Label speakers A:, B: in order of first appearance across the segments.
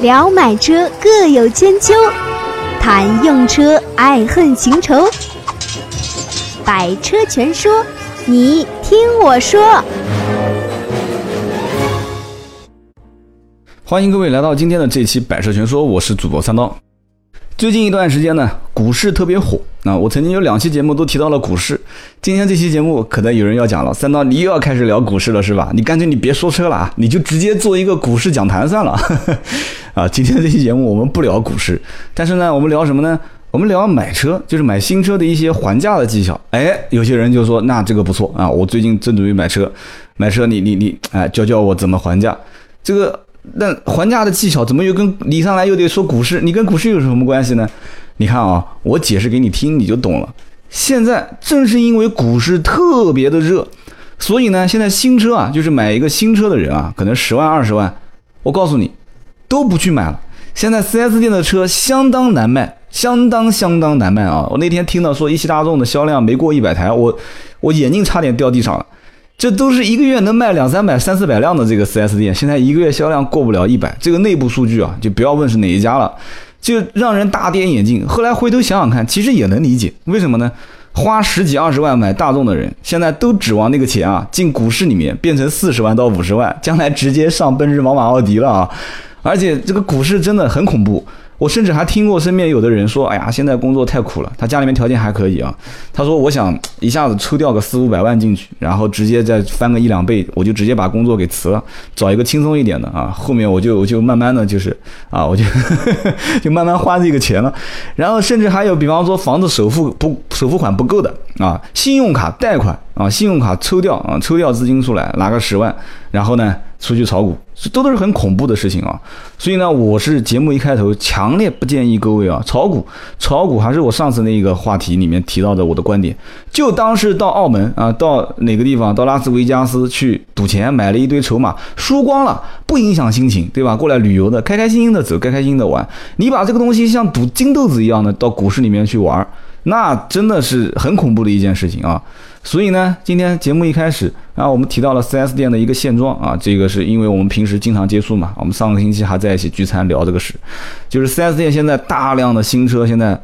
A: 聊买车各有千秋，谈用车爱恨情仇。百车全说，你听我说。
B: 欢迎各位来到今天的这期《百车全说》，我是主播三刀。最近一段时间呢，股市特别火。那我曾经有两期节目都提到了股市，今天这期节目可能有人要讲了，三刀你又要开始聊股市了是吧？你干脆你别说车了啊，你就直接做一个股市讲坛算了。啊，今天这期节目我们不聊股市，但是呢，我们聊什么呢？我们聊买车，就是买新车的一些还价的技巧。哎，有些人就说那这个不错啊，我最近正准备买车，买车你你你，哎，教教我怎么还价。这个。那还价的技巧怎么又跟你上来又得说股市？你跟股市有什么关系呢？你看啊，我解释给你听，你就懂了。现在正是因为股市特别的热，所以呢，现在新车啊，就是买一个新车的人啊，可能十万二十万，我告诉你，都不去买了。现在 4S 店的车相当难卖，相当相当难卖啊！我那天听到说一汽大众的销量没过一百台，我我眼镜差点掉地上了。这都是一个月能卖两三百、三四百辆的这个 4S 店，现在一个月销量过不了一百，这个内部数据啊，就不要问是哪一家了，就让人大跌眼镜。后来回头想想看，其实也能理解，为什么呢？花十几二十万买大众的人，现在都指望那个钱啊进股市里面变成四十万到五十万，将来直接上奔驰、宝马、奥迪了啊！而且这个股市真的很恐怖。我甚至还听过身边有的人说：“哎呀，现在工作太苦了。”他家里面条件还可以啊。他说：“我想一下子抽掉个四五百万进去，然后直接再翻个一两倍，我就直接把工作给辞了，找一个轻松一点的啊。后面我就我就慢慢的就是啊，我就 就慢慢花这个钱了。然后甚至还有，比方说房子首付不首付款不够的啊，信用卡贷款啊，信用卡抽掉啊，抽掉资金出来拿个十万，然后呢？”出去炒股，这都都是很恐怖的事情啊！所以呢，我是节目一开头强烈不建议各位啊炒股。炒股还是我上次那个话题里面提到的我的观点，就当是到澳门啊，到哪个地方，到拉斯维加斯去赌钱，买了一堆筹码，输光了不影响心情，对吧？过来旅游的，开开心心的走，开开心的玩。你把这个东西像赌金豆子一样的到股市里面去玩，那真的是很恐怖的一件事情啊！所以呢，今天节目一开始啊，我们提到了 4S 店的一个现状啊，这个是因为我们平时经常接触嘛，我们上个星期还在一起聚餐聊这个事，就是 4S 店现在大量的新车，现在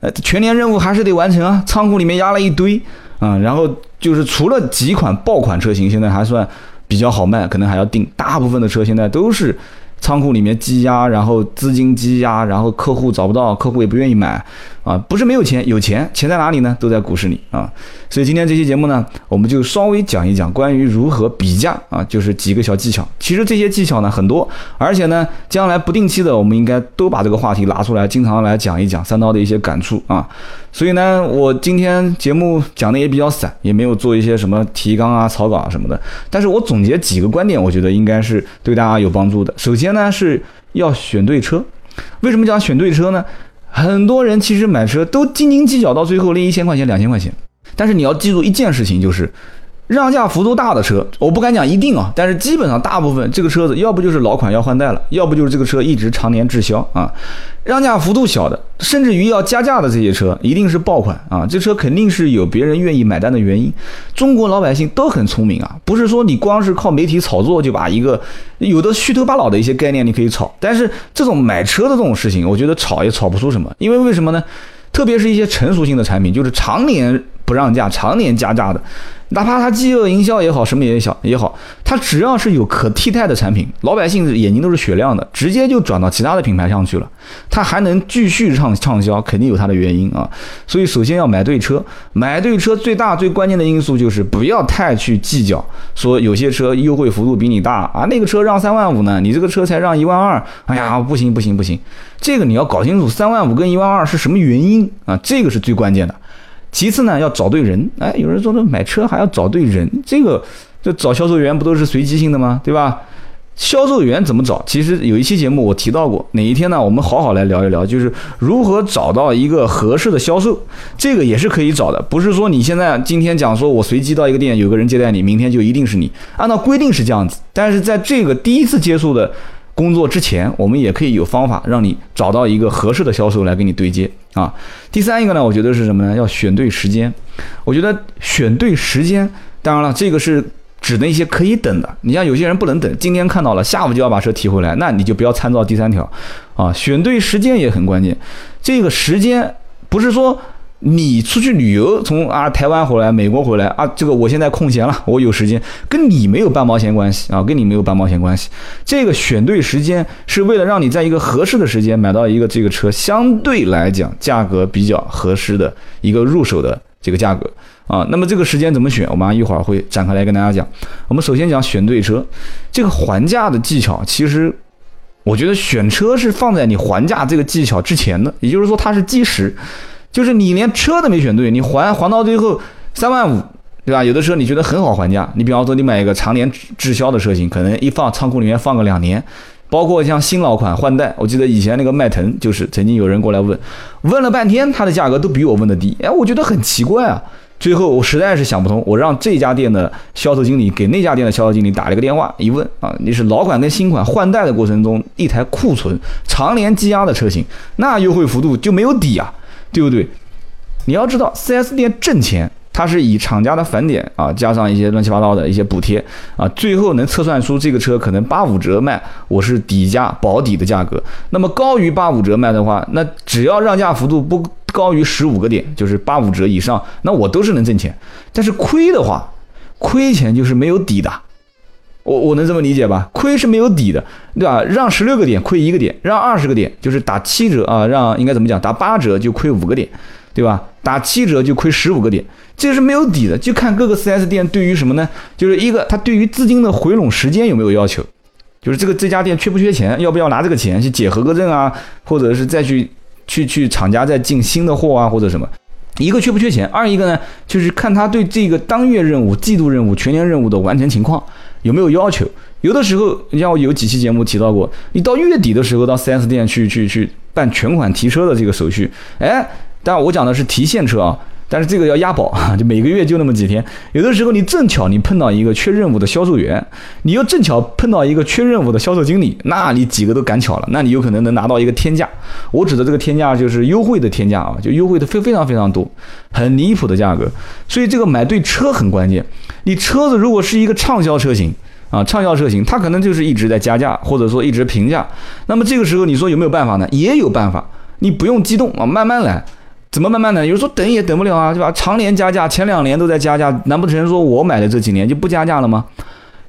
B: 呃全年任务还是得完成啊，仓库里面压了一堆啊，然后就是除了几款爆款车型现在还算比较好卖，可能还要定，大部分的车现在都是。仓库里面积压，然后资金积压，然后客户找不到，客户也不愿意买，啊，不是没有钱，有钱，钱在哪里呢？都在股市里啊。所以今天这期节目呢，我们就稍微讲一讲关于如何比价啊，就是几个小技巧。其实这些技巧呢很多，而且呢，将来不定期的，我们应该都把这个话题拿出来，经常来讲一讲三刀的一些感触啊。所以呢，我今天节目讲的也比较散，也没有做一些什么提纲啊、草稿啊什么的。但是我总结几个观点，我觉得应该是对大家有帮助的。首先呢，是要选对车。为什么讲选对车呢？很多人其实买车都斤斤计较，到最后那一千块钱、两千块钱。但是你要记住一件事情，就是。让价幅度大的车，我不敢讲一定啊，但是基本上大部分这个车子，要不就是老款要换代了，要不就是这个车一直常年滞销啊。让价幅度小的，甚至于要加价的这些车，一定是爆款啊。这车肯定是有别人愿意买单的原因。中国老百姓都很聪明啊，不是说你光是靠媒体炒作就把一个有的虚头巴脑的一些概念你可以炒，但是这种买车的这种事情，我觉得炒也炒不出什么，因为为什么呢？特别是一些成熟性的产品，就是常年不让价、常年加价的。哪怕它饥饿营销也好，什么也小也好，它只要是有可替代的产品，老百姓眼睛都是雪亮的，直接就转到其他的品牌上去了。它还能继续畅畅销，肯定有它的原因啊。所以首先要买对车，买对车最大最关键的因素就是不要太去计较，说有些车优惠幅度比你大啊，那个车让三万五呢，你这个车才让一万二，哎呀，不行不行不行，这个你要搞清楚三万五跟一万二是什么原因啊，这个是最关键的。其次呢，要找对人。哎，有人说这买车还要找对人，这个就找销售员不都是随机性的吗？对吧？销售员怎么找？其实有一期节目我提到过，哪一天呢？我们好好来聊一聊，就是如何找到一个合适的销售，这个也是可以找的。不是说你现在今天讲说我随机到一个店有个人接待你，明天就一定是你。按照规定是这样子，但是在这个第一次接触的。工作之前，我们也可以有方法让你找到一个合适的销售来给你对接啊。第三一个呢，我觉得是什么呢？要选对时间。我觉得选对时间，当然了，这个是指那些可以等的。你像有些人不能等，今天看到了，下午就要把车提回来，那你就不要参照第三条啊。选对时间也很关键，这个时间不是说。你出去旅游，从啊台湾回来，美国回来啊，这个我现在空闲了，我有时间，跟你没有半毛钱关系啊，跟你没有半毛钱关系。这个选对时间是为了让你在一个合适的时间买到一个这个车，相对来讲价格比较合适的一个入手的这个价格啊。那么这个时间怎么选？我们一会儿会展开来跟大家讲。我们首先讲选对车，这个还价的技巧，其实我觉得选车是放在你还价这个技巧之前的，也就是说它是基石。就是你连车都没选对，你还还到最后三万五，对吧？有的车你觉得很好还价，你比方说你买一个常年滞销的车型，可能一放仓库里面放个两年，包括像新老款换代，我记得以前那个迈腾就是曾经有人过来问，问了半天它的价格都比我问的低，哎，我觉得很奇怪啊。最后我实在是想不通，我让这家店的销售经理给那家店的销售经理打了个电话，一问啊，你是老款跟新款换代的过程中一台库存常年积压的车型，那优惠幅度就没有底啊。对不对？你要知道，4S 店挣钱，它是以厂家的返点啊，加上一些乱七八糟的一些补贴啊，最后能测算出这个车可能八五折卖，我是底价保底的价格。那么高于八五折卖的话，那只要让价幅度不高于十五个点，就是八五折以上，那我都是能挣钱。但是亏的话，亏钱就是没有底的。我我能这么理解吧？亏是没有底的，对吧？让十六个点亏一个点，让二十个点就是打七折啊，让应该怎么讲？打八折就亏五个点，对吧？打七折就亏十五个点，这是没有底的。就看各个 4S 店对于什么呢？就是一个他对于资金的回笼时间有没有要求，就是这个这家店缺不缺钱，要不要拿这个钱去解合格证啊，或者是再去去去厂家再进新的货啊，或者什么？一个缺不缺钱，二一个呢就是看他对这个当月任务、季度任务、全年任务的完成情况。有没有要求？有的时候，你像我有几期节目提到过，你到月底的时候到 4S 店去去去办全款提车的这个手续，哎，但我讲的是提现车啊，但是这个要押宝啊，就每个月就那么几天。有的时候你正巧你碰到一个缺任务的销售员，你又正巧碰到一个缺任务的销售经理，那你几个都赶巧了，那你有可能能拿到一个天价。我指的这个天价就是优惠的天价啊，就优惠的非非常非常多，很离谱的价格。所以这个买对车很关键。你车子如果是一个畅销车型啊，畅销车型，它可能就是一直在加价，或者说一直平价。那么这个时候你说有没有办法呢？也有办法，你不用激动啊，慢慢来。怎么慢慢的？有人说等也等不了啊，对吧？常年加价，前两年都在加价，难不成说我买的这几年就不加价了吗？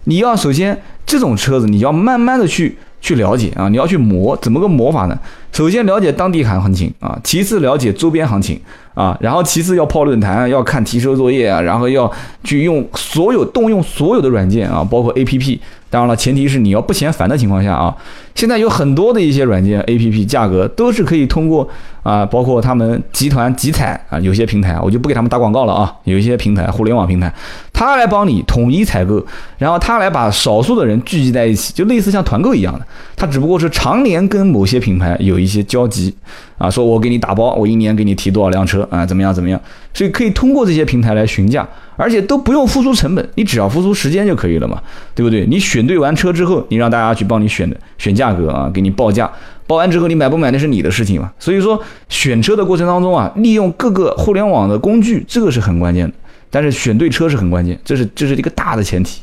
B: 你要首先这种车子你要慢慢的去去了解啊，你要去磨，怎么个磨法呢？首先了解当地行行情啊，其次了解周边行情。啊，然后其次要泡论坛，要看提车作业啊，然后要去用所有动用所有的软件啊，包括 A P P。当然了，前提是你要不嫌烦的情况下啊。现在有很多的一些软件 A P P，价格都是可以通过啊，包括他们集团集采啊，有些平台我就不给他们打广告了啊。有一些平台，互联网平台，他来帮你统一采购，然后他来把少数的人聚集在一起，就类似像团购一样的。他只不过是常年跟某些品牌有一些交集啊，说我给你打包，我一年给你提多少辆车啊，怎么样怎么样，所以可以通过这些平台来询价。而且都不用付出成本，你只要付出时间就可以了嘛，对不对？你选对完车之后，你让大家去帮你选的选价格啊，给你报价，报完之后你买不买那是你的事情嘛。所以说选车的过程当中啊，利用各个互联网的工具，这个是很关键的。但是选对车是很关键，这是这是一个大的前提。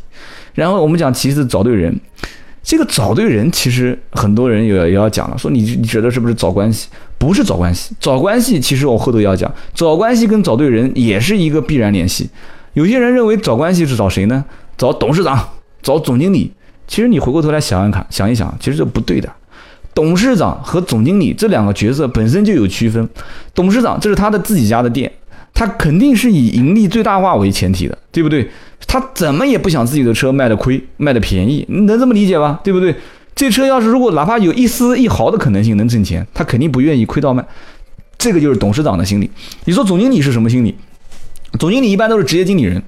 B: 然后我们讲其次找对人，这个找对人其实很多人也也要讲了，说你你觉得是不是找关系？不是找关系，找关系其实我后头要讲，找关系跟找对人也是一个必然联系。有些人认为找关系是找谁呢？找董事长，找总经理。其实你回过头来想一看，想一想，其实这不对的。董事长和总经理这两个角色本身就有区分。董事长这是他的自己家的店，他肯定是以盈利最大化为前提的，对不对？他怎么也不想自己的车卖的亏，卖的便宜，你能这么理解吧？对不对？这车要是如果哪怕有一丝一毫的可能性能挣钱，他肯定不愿意亏到卖。这个就是董事长的心理。你说总经理是什么心理？总经理一般都是职业经理人，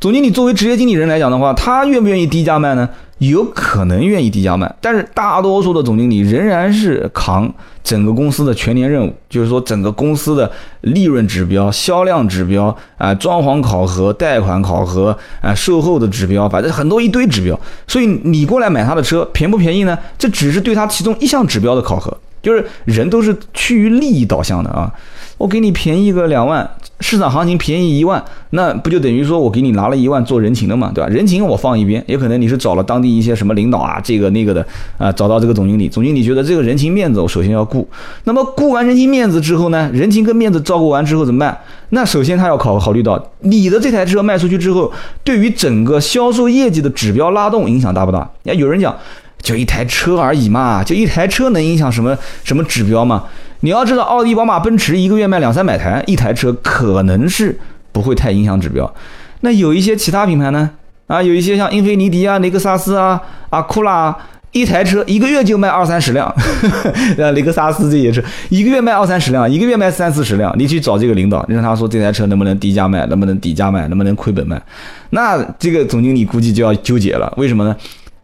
B: 总经理作为职业经理人来讲的话，他愿不愿意低价卖呢？有可能愿意低价卖，但是大多数的总经理仍然是扛整个公司的全年任务，就是说整个公司的利润指标、销量指标啊、装潢考核、贷款考核啊、售后的指标，反正很多一堆指标。所以你过来买他的车，便不便宜呢？这只是对他其中一项指标的考核，就是人都是趋于利益导向的啊。我给你便宜个两万。市场行情便宜一万，那不就等于说我给你拿了一万做人情了嘛，对吧？人情我放一边，也可能你是找了当地一些什么领导啊，这个那个的啊，找到这个总经理，总经理觉得这个人情面子我首先要顾。那么顾完人情面子之后呢，人情跟面子照顾完之后怎么办？那首先他要考考虑到你的这台车卖出去之后，对于整个销售业绩的指标拉动影响大不大？那，有人讲就一台车而已嘛，就一台车能影响什么什么指标吗？你要知道，奥迪、宝马、奔驰一个月卖两三百台，一台车可能是不会太影响指标。那有一些其他品牌呢？啊，有一些像英菲尼迪啊、雷克萨斯啊、啊库拉，一台车一个月就卖二三十辆。呃，雷克萨斯这些车一个月卖二三十辆，一个月卖三四十辆。你去找这个领导，你让他说这台车能不能低价卖，能不能底价卖，能不能亏本卖？那这个总经理估计就要纠结了。为什么呢？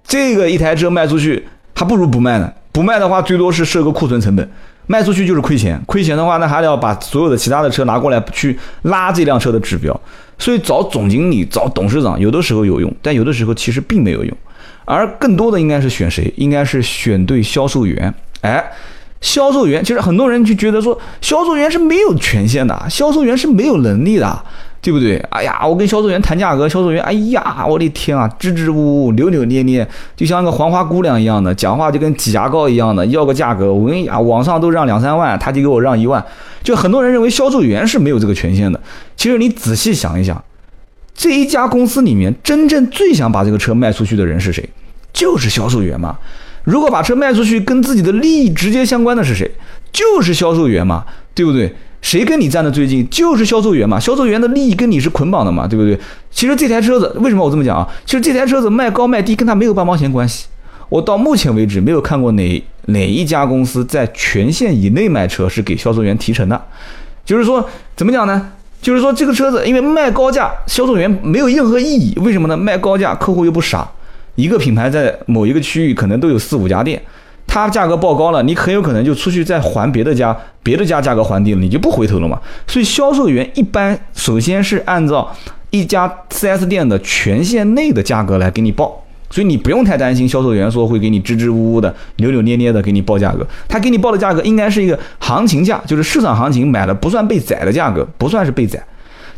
B: 这个一台车卖出去，还不如不卖呢。不卖的话，最多是设个库存成本。卖出去就是亏钱，亏钱的话，那还得要把所有的其他的车拿过来去拉这辆车的指标。所以找总经理、找董事长，有的时候有用，但有的时候其实并没有用。而更多的应该是选谁？应该是选对销售员。哎，销售员其实很多人就觉得说，销售员是没有权限的，销售员是没有能力的。对不对？哎呀，我跟销售员谈价格，销售员，哎呀，我的天啊，支支吾吾，扭扭捏捏，就像个黄花姑娘一样的，讲话就跟挤牙膏一样的，要个价格，我跟你讲，网上都让两三万，他就给我让一万，就很多人认为销售员是没有这个权限的。其实你仔细想一想，这一家公司里面真正最想把这个车卖出去的人是谁？就是销售员嘛。如果把车卖出去跟自己的利益直接相关的是谁？就是销售员嘛，对不对？谁跟你站的最近，就是销售员嘛。销售员的利益跟你是捆绑的嘛，对不对？其实这台车子为什么我这么讲啊？其实这台车子卖高卖低跟他没有半毛钱关系。我到目前为止没有看过哪哪一家公司在权限以内卖车是给销售员提成的。就是说怎么讲呢？就是说这个车子因为卖高价，销售员没有任何意义。为什么呢？卖高价，客户又不傻。一个品牌在某一个区域可能都有四五家店。它价格报高了，你很有可能就出去再还别的家，别的家价格还低了，你就不回头了嘛。所以销售员一般首先是按照一家 4S 店的权限内的价格来给你报，所以你不用太担心销售员说会给你支支吾吾的、扭扭捏捏的给你报价格。他给你报的价格应该是一个行情价，就是市场行情买的不算被宰的价格，不算是被宰。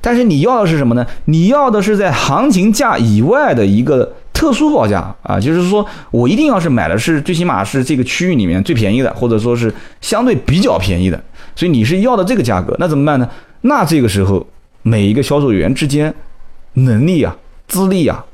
B: 但是你要的是什么呢？你要的是在行情价以外的一个。特殊报价啊，就是说我一定要是买的是最起码是这个区域里面最便宜的，或者说是相对比较便宜的，所以你是要的这个价格，那怎么办呢？那这个时候每一个销售员之间能力啊、资历啊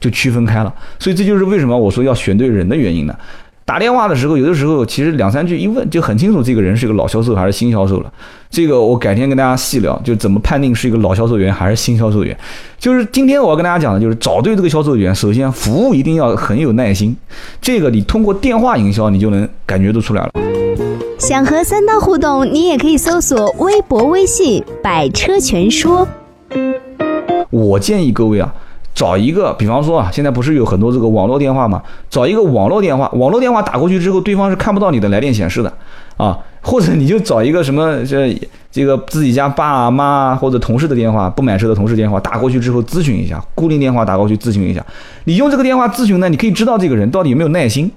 B: 就区分开了，所以这就是为什么我说要选对人的原因呢。打电话的时候，有的时候其实两三句一问就很清楚，这个人是个老销售还是新销售了。这个我改天跟大家细聊，就怎么判定是一个老销售员还是新销售员。就是今天我要跟大家讲的，就是找对这个销售员，首先服务一定要很有耐心。这个你通过电话营销，你就能感觉得出来了。
A: 想和三刀互动，你也可以搜索微博、微信“百车全说”。
B: 我建议各位啊。找一个，比方说啊，现在不是有很多这个网络电话嘛？找一个网络电话，网络电话打过去之后，对方是看不到你的来电显示的啊。或者你就找一个什么这这个自己家爸妈或者同事的电话，不买车的同事电话打过去之后咨询一下，固定电话打过去咨询一下。你用这个电话咨询呢，你可以知道这个人到底有没有耐心。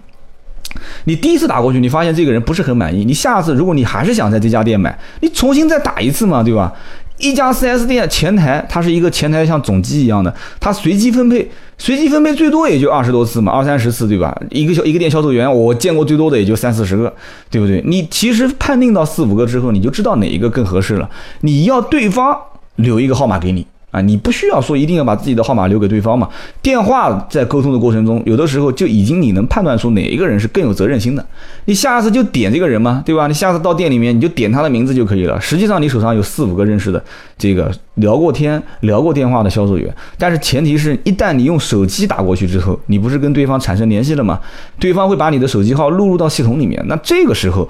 B: 你第一次打过去，你发现这个人不是很满意，你下次如果你还是想在这家店买，你重新再打一次嘛，对吧？一家 4S 店前台，它是一个前台像总机一样的，它随机分配，随机分配最多也就二十多次嘛，二三十次对吧？一个销一个店销售员，我见过最多的也就三四十个，对不对？你其实判定到四五个之后，你就知道哪一个更合适了。你要对方留一个号码给你。啊，你不需要说一定要把自己的号码留给对方嘛？电话在沟通的过程中，有的时候就已经你能判断出哪一个人是更有责任心的。你下次就点这个人嘛，对吧？你下次到店里面你就点他的名字就可以了。实际上你手上有四五个认识的这个聊过天、聊过电话的销售员，但是前提是一旦你用手机打过去之后，你不是跟对方产生联系了吗？对方会把你的手机号录入到系统里面，那这个时候，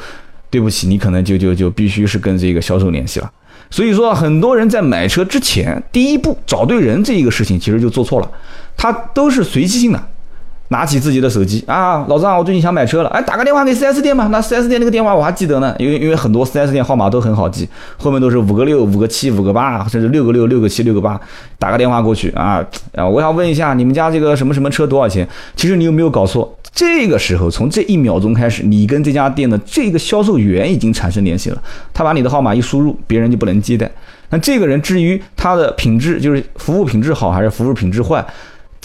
B: 对不起，你可能就就就必须是跟这个销售联系了。所以说，很多人在买车之前，第一步找对人这一个事情，其实就做错了。他都是随机性的，拿起自己的手机啊，老张，我最近想买车了，哎，打个电话给 4S 店吧。那 4S 店那个电话我还记得呢，因为因为很多 4S 店号码都很好记，后面都是五个六、五个七、五个八，甚至六个六、六个七、六个八。打个电话过去啊，啊，我想问一下，你们家这个什么什么车多少钱？其实你有没有搞错？这个时候，从这一秒钟开始，你跟这家店的这个销售员已经产生联系了。他把你的号码一输入，别人就不能接待。那这个人至于他的品质，就是服务品质好还是服务品质坏，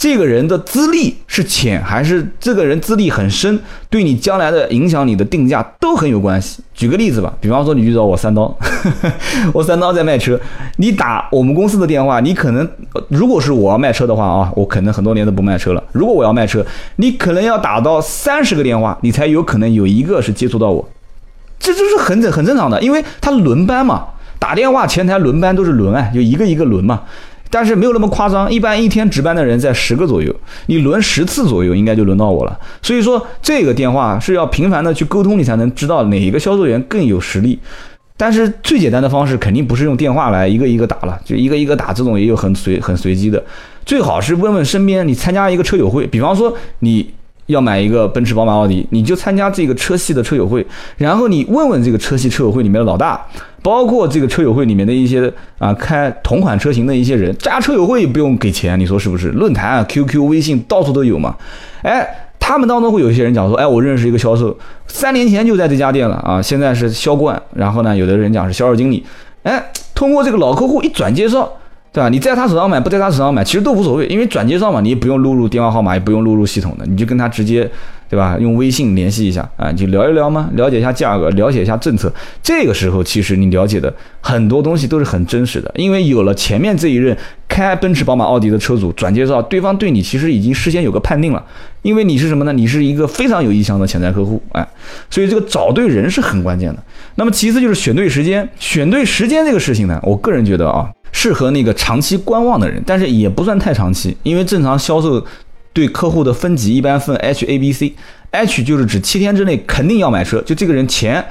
B: 这个人的资历是浅还是这个人资历很深，对你将来的影响你的定价都很有关系。举个例子吧，比方说你遇到我三刀，我三刀在卖车，你打我们公司的电话，你可能如果是我要卖车的话啊，我可能很多年都不卖车了。如果我要卖车，你可能要打到三十个电话，你才有可能有一个是接触到我。这就是很正很正常的，因为他轮班嘛，打电话前台轮班都是轮啊，就一个一个轮嘛。但是没有那么夸张，一般一天值班的人在十个左右，你轮十次左右，应该就轮到我了。所以说这个电话是要频繁的去沟通，你才能知道哪一个销售员更有实力。但是最简单的方式肯定不是用电话来一个一个打了，就一个一个打，这种也有很随很随机的。最好是问问身边，你参加一个车友会，比方说你。要买一个奔驰、宝马、奥迪，你就参加这个车系的车友会，然后你问问这个车系车友会里面的老大，包括这个车友会里面的一些啊开同款车型的一些人，加车友会也不用给钱，你说是不是？论坛啊、QQ、微信到处都有嘛。哎，他们当中会有一些人讲说，哎，我认识一个销售，三年前就在这家店了啊，现在是销冠，然后呢，有的人讲是销售经理，哎，通过这个老客户一转介绍。对吧？你在他手上买，不在他手上买，其实都无所谓，因为转介绍嘛，你也不用录入电话号码，也不用录入系统的，你就跟他直接，对吧？用微信联系一下啊，就聊一聊嘛，了解一下价格，了解一下政策。这个时候，其实你了解的很多东西都是很真实的，因为有了前面这一任开奔驰、宝马、奥迪的车主转介绍，对方对你其实已经事先有个判定了，因为你是什么呢？你是一个非常有意向的潜在客户，哎，所以这个找对人是很关键的。那么其次就是选对时间，选对时间这个事情呢，我个人觉得啊。适合那个长期观望的人，但是也不算太长期，因为正常销售对客户的分级一般分 H、A、B、C。H 就是指七天之内肯定要买车，就这个人钱，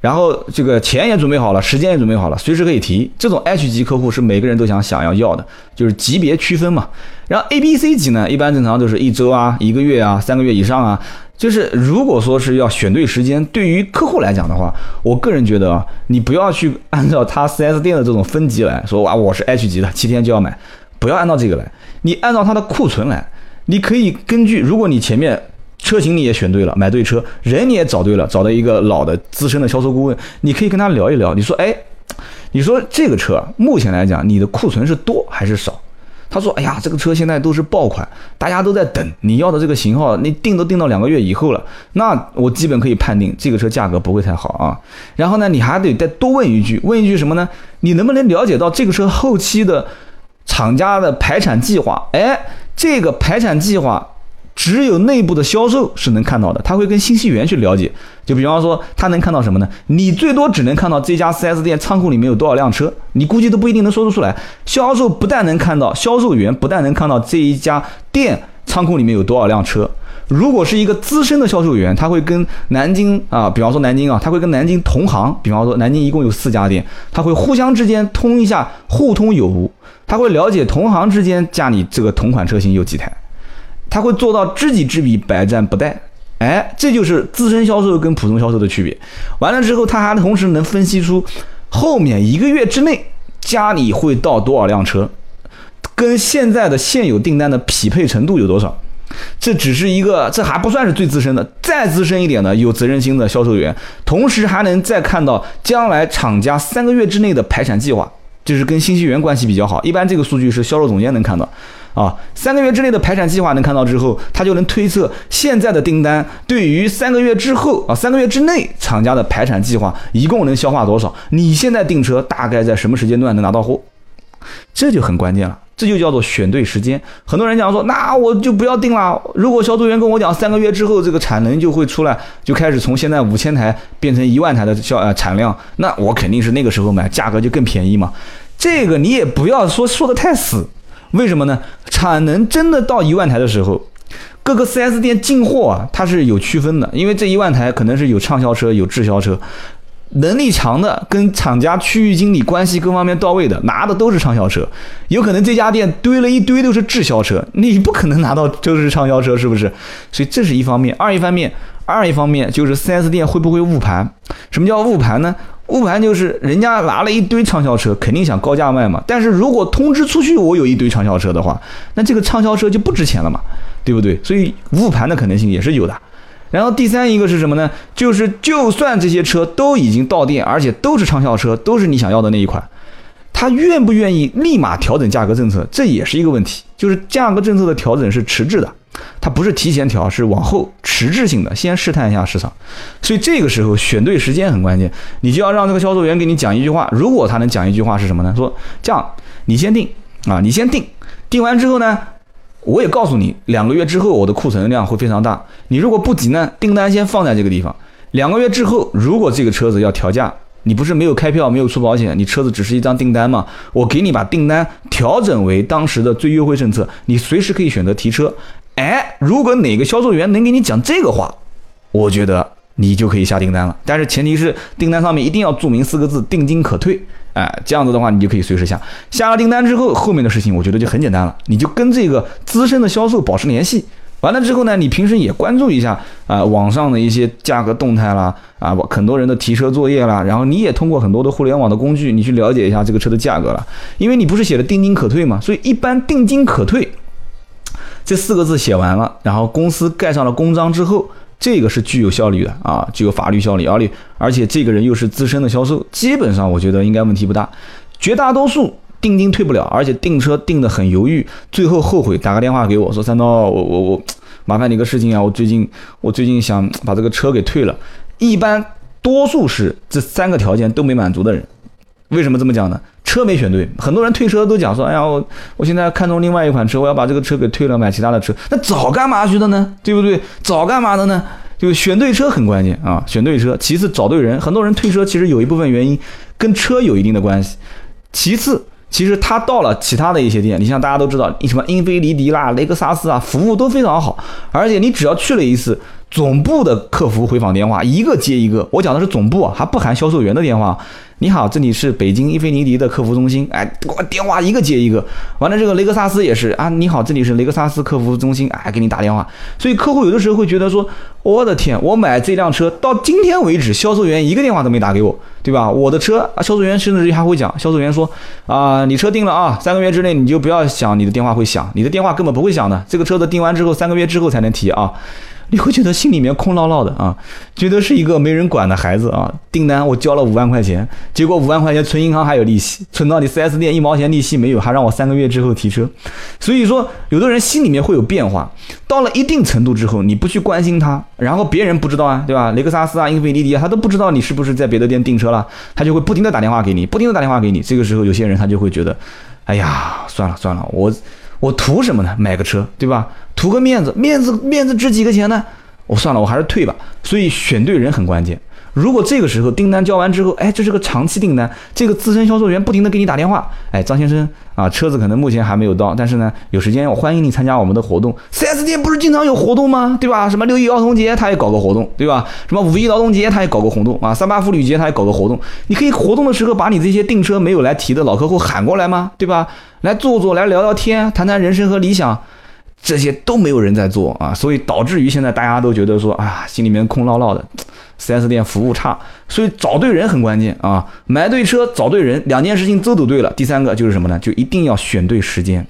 B: 然后这个钱也准备好了，时间也准备好了，随时可以提。这种 H 级客户是每个人都想想要要的，就是级别区分嘛。然后 A、B、C 级呢，一般正常都是一周啊、一个月啊、三个月以上啊。就是如果说是要选对时间，对于客户来讲的话，我个人觉得啊，你不要去按照他 4S 店的这种分级来说，哇，我是 H 级的，七天就要买，不要按照这个来，你按照他的库存来，你可以根据，如果你前面车型你也选对了，买对车，人你也找对了，找到一个老的资深的销售顾问，你可以跟他聊一聊，你说，哎，你说这个车目前来讲，你的库存是多还是少？他说：“哎呀，这个车现在都是爆款，大家都在等你要的这个型号，你定都定到两个月以后了。那我基本可以判定这个车价格不会太好啊。然后呢，你还得再多问一句，问一句什么呢？你能不能了解到这个车后期的厂家的排产计划？哎，这个排产计划。”只有内部的销售是能看到的，他会跟信息员去了解。就比方说，他能看到什么呢？你最多只能看到这家 4S 店仓库里面有多少辆车，你估计都不一定能说得出来。销售不但能看到，销售员不但能看到这一家店仓库里面有多少辆车。如果是一个资深的销售员，他会跟南京啊，比方说南京啊，他会跟南京同行，比方说南京一共有四家店，他会互相之间通一下，互通有无。他会了解同行之间家里这个同款车型有几台。他会做到知己知彼，百战不殆。哎，这就是资深销售跟普通销售的区别。完了之后，他还同时能分析出后面一个月之内家里会到多少辆车，跟现在的现有订单的匹配程度有多少。这只是一个，这还不算是最资深的，再资深一点的有责任心的销售员，同时还能再看到将来厂家三个月之内的排产计划，就是跟信息源关系比较好。一般这个数据是销售总监能看到。啊，三个月之内的排产计划能看到之后，他就能推测现在的订单对于三个月之后啊，三个月之内厂家的排产计划一共能消化多少？你现在订车大概在什么时间段能拿到货？这就很关键了，这就叫做选对时间。很多人讲说，那我就不要定了。如果销售员跟我讲三个月之后这个产能就会出来，就开始从现在五千台变成一万台的销呃产量，那我肯定是那个时候买，价格就更便宜嘛。这个你也不要说说的太死。为什么呢？产能真的到一万台的时候，各个 4S 店进货啊，它是有区分的。因为这一万台可能是有畅销车，有滞销车，能力强的跟厂家区域经理关系各方面到位的，拿的都是畅销车。有可能这家店堆了一堆都是滞销车，你不可能拿到都是畅销车，是不是？所以这是一方面。二一方面，二一方面就是 4S 店会不会误盘？什么叫误盘呢？误盘就是人家拿了一堆畅销车，肯定想高价卖嘛。但是如果通知出去我有一堆畅销车的话，那这个畅销车就不值钱了嘛，对不对？所以误盘的可能性也是有的。然后第三一个是什么呢？就是就算这些车都已经到店，而且都是畅销车，都是你想要的那一款，他愿不愿意立马调整价格政策，这也是一个问题。就是价格政策的调整是迟滞的，它不是提前调，是往后迟滞性的，先试探一下市场。所以这个时候选对时间很关键，你就要让这个销售员给你讲一句话。如果他能讲一句话是什么呢？说这样，你先定啊，你先定，定完之后呢，我也告诉你，两个月之后我的库存量会非常大。你如果不急呢，订单先放在这个地方。两个月之后，如果这个车子要调价。你不是没有开票，没有出保险，你车子只是一张订单吗？我给你把订单调整为当时的最优惠政策，你随时可以选择提车。哎，如果哪个销售员能给你讲这个话，我觉得你就可以下订单了。但是前提是订单上面一定要注明四个字“定金可退”。哎，这样子的话，你就可以随时下。下了订单之后，后面的事情我觉得就很简单了，你就跟这个资深的销售保持联系。完了之后呢，你平时也关注一下啊，网上的一些价格动态啦，啊，很多人的提车作业啦，然后你也通过很多的互联网的工具，你去了解一下这个车的价格了。因为你不是写的定金可退嘛，所以一般定金可退这四个字写完了，然后公司盖上了公章之后，这个是具有效率的啊，具有法律效力，而且而且这个人又是资深的销售，基本上我觉得应该问题不大。绝大多数定金退不了，而且订车订的很犹豫，最后后悔，打个电话给我说三刀，我我我。麻烦你个事情啊！我最近我最近想把这个车给退了。一般多数是这三个条件都没满足的人。为什么这么讲呢？车没选对，很多人退车都讲说：“哎呀，我我现在看中另外一款车，我要把这个车给退了，买其他的车。”那早干嘛去的呢？对不对？早干嘛的呢？就选对车很关键啊！选对车，其次找对人。很多人退车其实有一部分原因跟车有一定的关系。其次。其实他到了其他的一些店，你像大家都知道，什么英菲尼迪啦、雷克萨斯啊，服务都非常好。而且你只要去了一次，总部的客服回访电话一个接一个。我讲的是总部啊，还不含销售员的电话。你好，这里是北京英菲尼迪的客服中心。哎，电话一个接一个。完了，这个雷克萨斯也是啊。你好，这里是雷克萨斯客服中心。哎，给你打电话。所以客户有的时候会觉得说，我的天，我买这辆车到今天为止，销售员一个电话都没打给我，对吧？我的车，销售员甚至还会讲，销售员说啊，你车定了啊，三个月之内你就不要想你的电话会响，你的电话根本不会响的。这个车子定完之后，三个月之后才能提啊。你会觉得心里面空落落的啊，觉得是一个没人管的孩子啊。订单我交了五万块钱，结果五万块钱存银行还有利息，存到你 4S 店一毛钱利息没有，还让我三个月之后提车。所以说，有的人心里面会有变化，到了一定程度之后，你不去关心他，然后别人不知道啊，对吧？雷克萨斯啊，英菲尼迪啊，他都不知道你是不是在别的店订车了，他就会不停的打电话给你，不停的打电话给你。这个时候，有些人他就会觉得，哎呀，算了算了，我我图什么呢？买个车，对吧？图个面子，面子面子值几个钱呢？我算了，我还是退吧。所以选对人很关键。如果这个时候订单交完之后，哎，这是个长期订单，这个资深销售员不停的给你打电话，哎，张先生啊，车子可能目前还没有到，但是呢，有时间我欢迎你参加我们的活动。四 S 店不是经常有活动吗？对吧？什么六一儿童节他也搞个活动，对吧？什么五一劳动节他也搞个活动啊，三八妇女节他也搞个活动。你可以活动的时候把你这些订车没有来提的老客户喊过来吗？对吧？来坐坐，来聊聊天，谈谈人生和理想。这些都没有人在做啊，所以导致于现在大家都觉得说，啊，心里面空落落的，4S 店服务差，所以找对人很关键啊，买对车，找对人，两件事情都走对了。第三个就是什么呢？就一定要选对时间，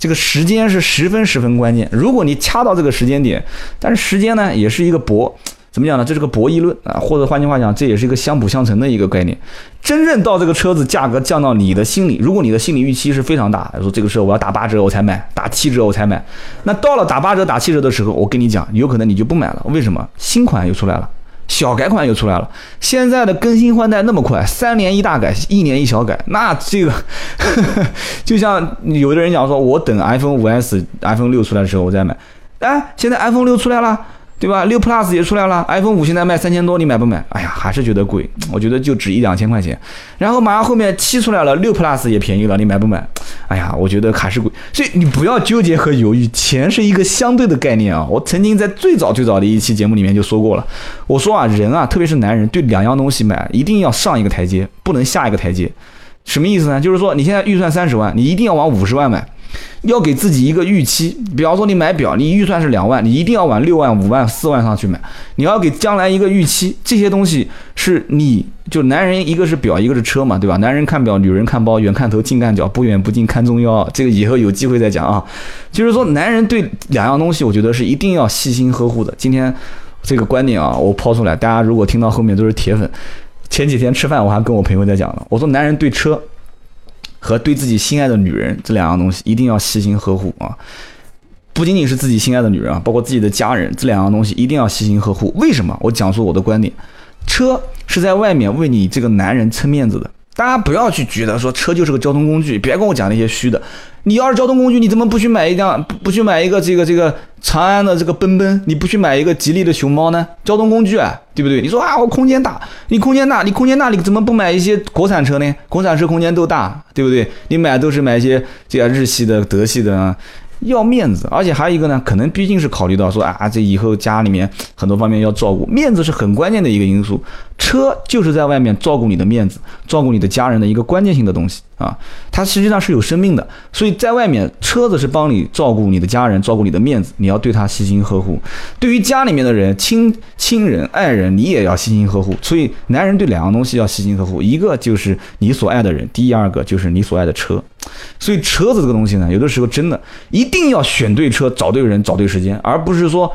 B: 这个时间是十分十分关键。如果你掐到这个时间点，但是时间呢，也是一个博。怎么讲呢？这是个博弈论啊，或者换句话讲，这也是一个相辅相成的一个概念。真正到这个车子价格降到你的心里，如果你的心理预期是非常大，说这个车我要打八折我才买，打七折我才买，那到了打八折打七折的时候，我跟你讲，有可能你就不买了。为什么？新款又出来了，小改款又出来了。现在的更新换代那么快，三年一大改，一年一小改，那这个 就像有的人讲说，我等 iPhone 五 S、iPhone 六出来的时候我再买。哎，现在 iPhone 六出来了。对吧？六 Plus 也出来了，iPhone 五现在卖三千多，你买不买？哎呀，还是觉得贵，我觉得就值一两千块钱。然后马上后面七出来了，六 Plus 也便宜了，你买不买？哎呀，我觉得还是贵。所以你不要纠结和犹豫，钱是一个相对的概念啊。我曾经在最早最早的一期节目里面就说过了，我说啊，人啊，特别是男人，对两样东西买一定要上一个台阶，不能下一个台阶。什么意思呢？就是说你现在预算三十万，你一定要往五十万买。要给自己一个预期，比方说你买表，你预算是两万，你一定要往六万、五万、四万上去买。你要给将来一个预期，这些东西是你就男人一个是表，一个是车嘛，对吧？男人看表，女人看包，远看头，近看脚，不远不近看中腰。这个以后有机会再讲啊。就是说，男人对两样东西，我觉得是一定要细心呵护的。今天这个观点啊，我抛出来，大家如果听到后面都是铁粉。前几天吃饭，我还跟我朋友在讲了，我说男人对车。和对自己心爱的女人这两样东西一定要细心呵护啊。不仅仅是自己心爱的女人啊，包括自己的家人，这两样东西一定要细心呵护。为什么？我讲述我的观点，车是在外面为你这个男人撑面子的。大家不要去觉得说车就是个交通工具，别跟我讲那些虚的。你要是交通工具，你怎么不去买一辆，不去买一个这个这个长安的这个奔奔？你不去买一个吉利的熊猫呢？交通工具啊，对不对？你说啊，我空间大，你空间大，你空间大，你怎么不买一些国产车呢？国产车空间都大，对不对？你买都是买一些这个日系的、德系的啊。要面子，而且还有一个呢，可能毕竟是考虑到说啊，这以后家里面很多方面要照顾，面子是很关键的一个因素。车就是在外面照顾你的面子，照顾你的家人的一个关键性的东西啊，它实际上是有生命的。所以在外面，车子是帮你照顾你的家人，照顾你的面子，你要对他细心呵护。对于家里面的人，亲亲人、爱人，你也要细心呵护。所以男人对两样东西要细心呵护，一个就是你所爱的人，第二个就是你所爱的车。所以车子这个东西呢，有的时候真的一定要选对车、找对人、找对时间，而不是说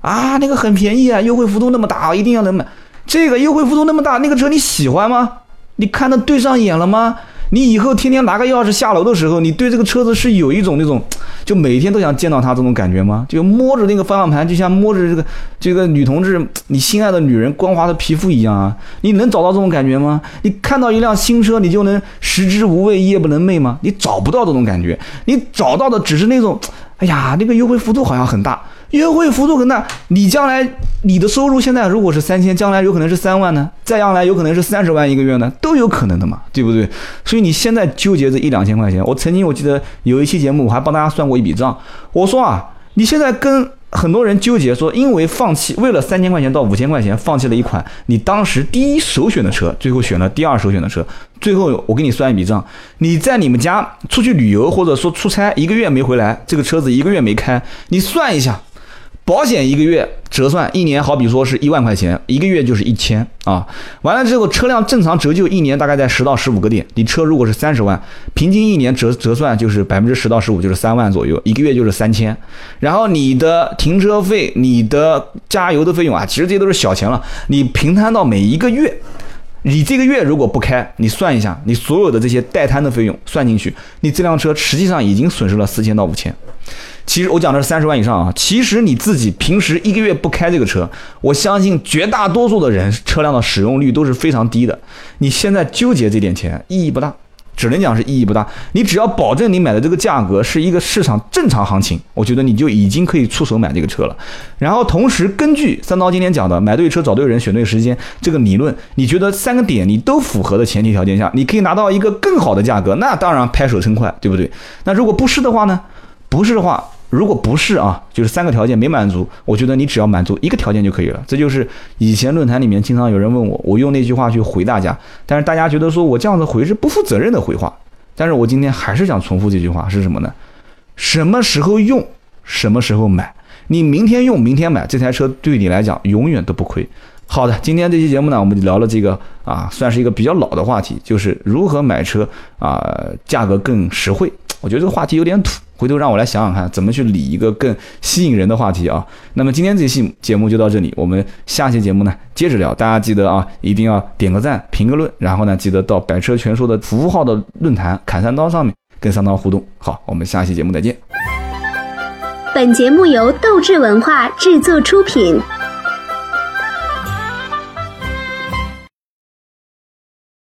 B: 啊那个很便宜啊，优惠幅度那么大，一定要能买。这个优惠幅度那么大，那个车你喜欢吗？你看的对上眼了吗？你以后天天拿个钥匙下楼的时候，你对这个车子是有一种那种，就每天都想见到她这种感觉吗？就摸着那个方向盘，就像摸着这个这个女同志你心爱的女人光滑的皮肤一样啊！你能找到这种感觉吗？你看到一辆新车，你就能食之无味，夜不能寐吗？你找不到这种感觉，你找到的只是那种，哎呀，那个优惠幅度好像很大。优惠幅度很大，你将来你的收入现在如果是三千，将来有可能是三万呢，再将来有可能是三十万一个月呢，都有可能的嘛，对不对？所以你现在纠结这一两千块钱，我曾经我记得有一期节目，我还帮大家算过一笔账，我说啊，你现在跟很多人纠结说，因为放弃为了三千块钱到五千块钱，放弃了一款你当时第一首选的车，最后选了第二首选的车，最后我给你算一笔账，你在你们家出去旅游或者说出差一个月没回来，这个车子一个月没开，你算一下。保险一个月折算一年，好比说是一万块钱，一个月就是一千啊。完了之后，车辆正常折旧一年大概在十到十五个点。你车如果是三十万，平均一年折折算就是百分之十到十五，就是三万左右，一个月就是三千。然后你的停车费、你的加油的费用啊，其实这些都是小钱了。你平摊到每一个月，你这个月如果不开，你算一下，你所有的这些代摊的费用算进去，你这辆车实际上已经损失了四千到五千。其实我讲的是三十万以上啊。其实你自己平时一个月不开这个车，我相信绝大多数的人车辆的使用率都是非常低的。你现在纠结这点钱意义不大，只能讲是意义不大。你只要保证你买的这个价格是一个市场正常行情，我觉得你就已经可以出手买这个车了。然后同时根据三刀今天讲的买对车、找对人、选对时间这个理论，你觉得三个点你都符合的前提条件下，你可以拿到一个更好的价格，那当然拍手称快，对不对？那如果不是的话呢？不是的话。如果不是啊，就是三个条件没满足，我觉得你只要满足一个条件就可以了。这就是以前论坛里面经常有人问我，我用那句话去回大家，但是大家觉得说我这样子回是不负责任的回话。但是我今天还是想重复这句话，是什么呢？什么时候用，什么时候买。你明天用，明天买，这台车对你来讲永远都不亏。好的，今天这期节目呢，我们就聊了这个啊，算是一个比较老的话题，就是如何买车啊，价格更实惠。我觉得这个话题有点土。回头让我来想想看，怎么去理一个更吸引人的话题啊？那么今天这期节目就到这里，我们下期节目呢接着聊。大家记得啊，一定要点个赞、评个论，然后呢记得到百车全说的服务号的论坛砍三刀上面跟三刀互动。好，我们下期节目再见。
A: 本节目由斗志文化制作出品。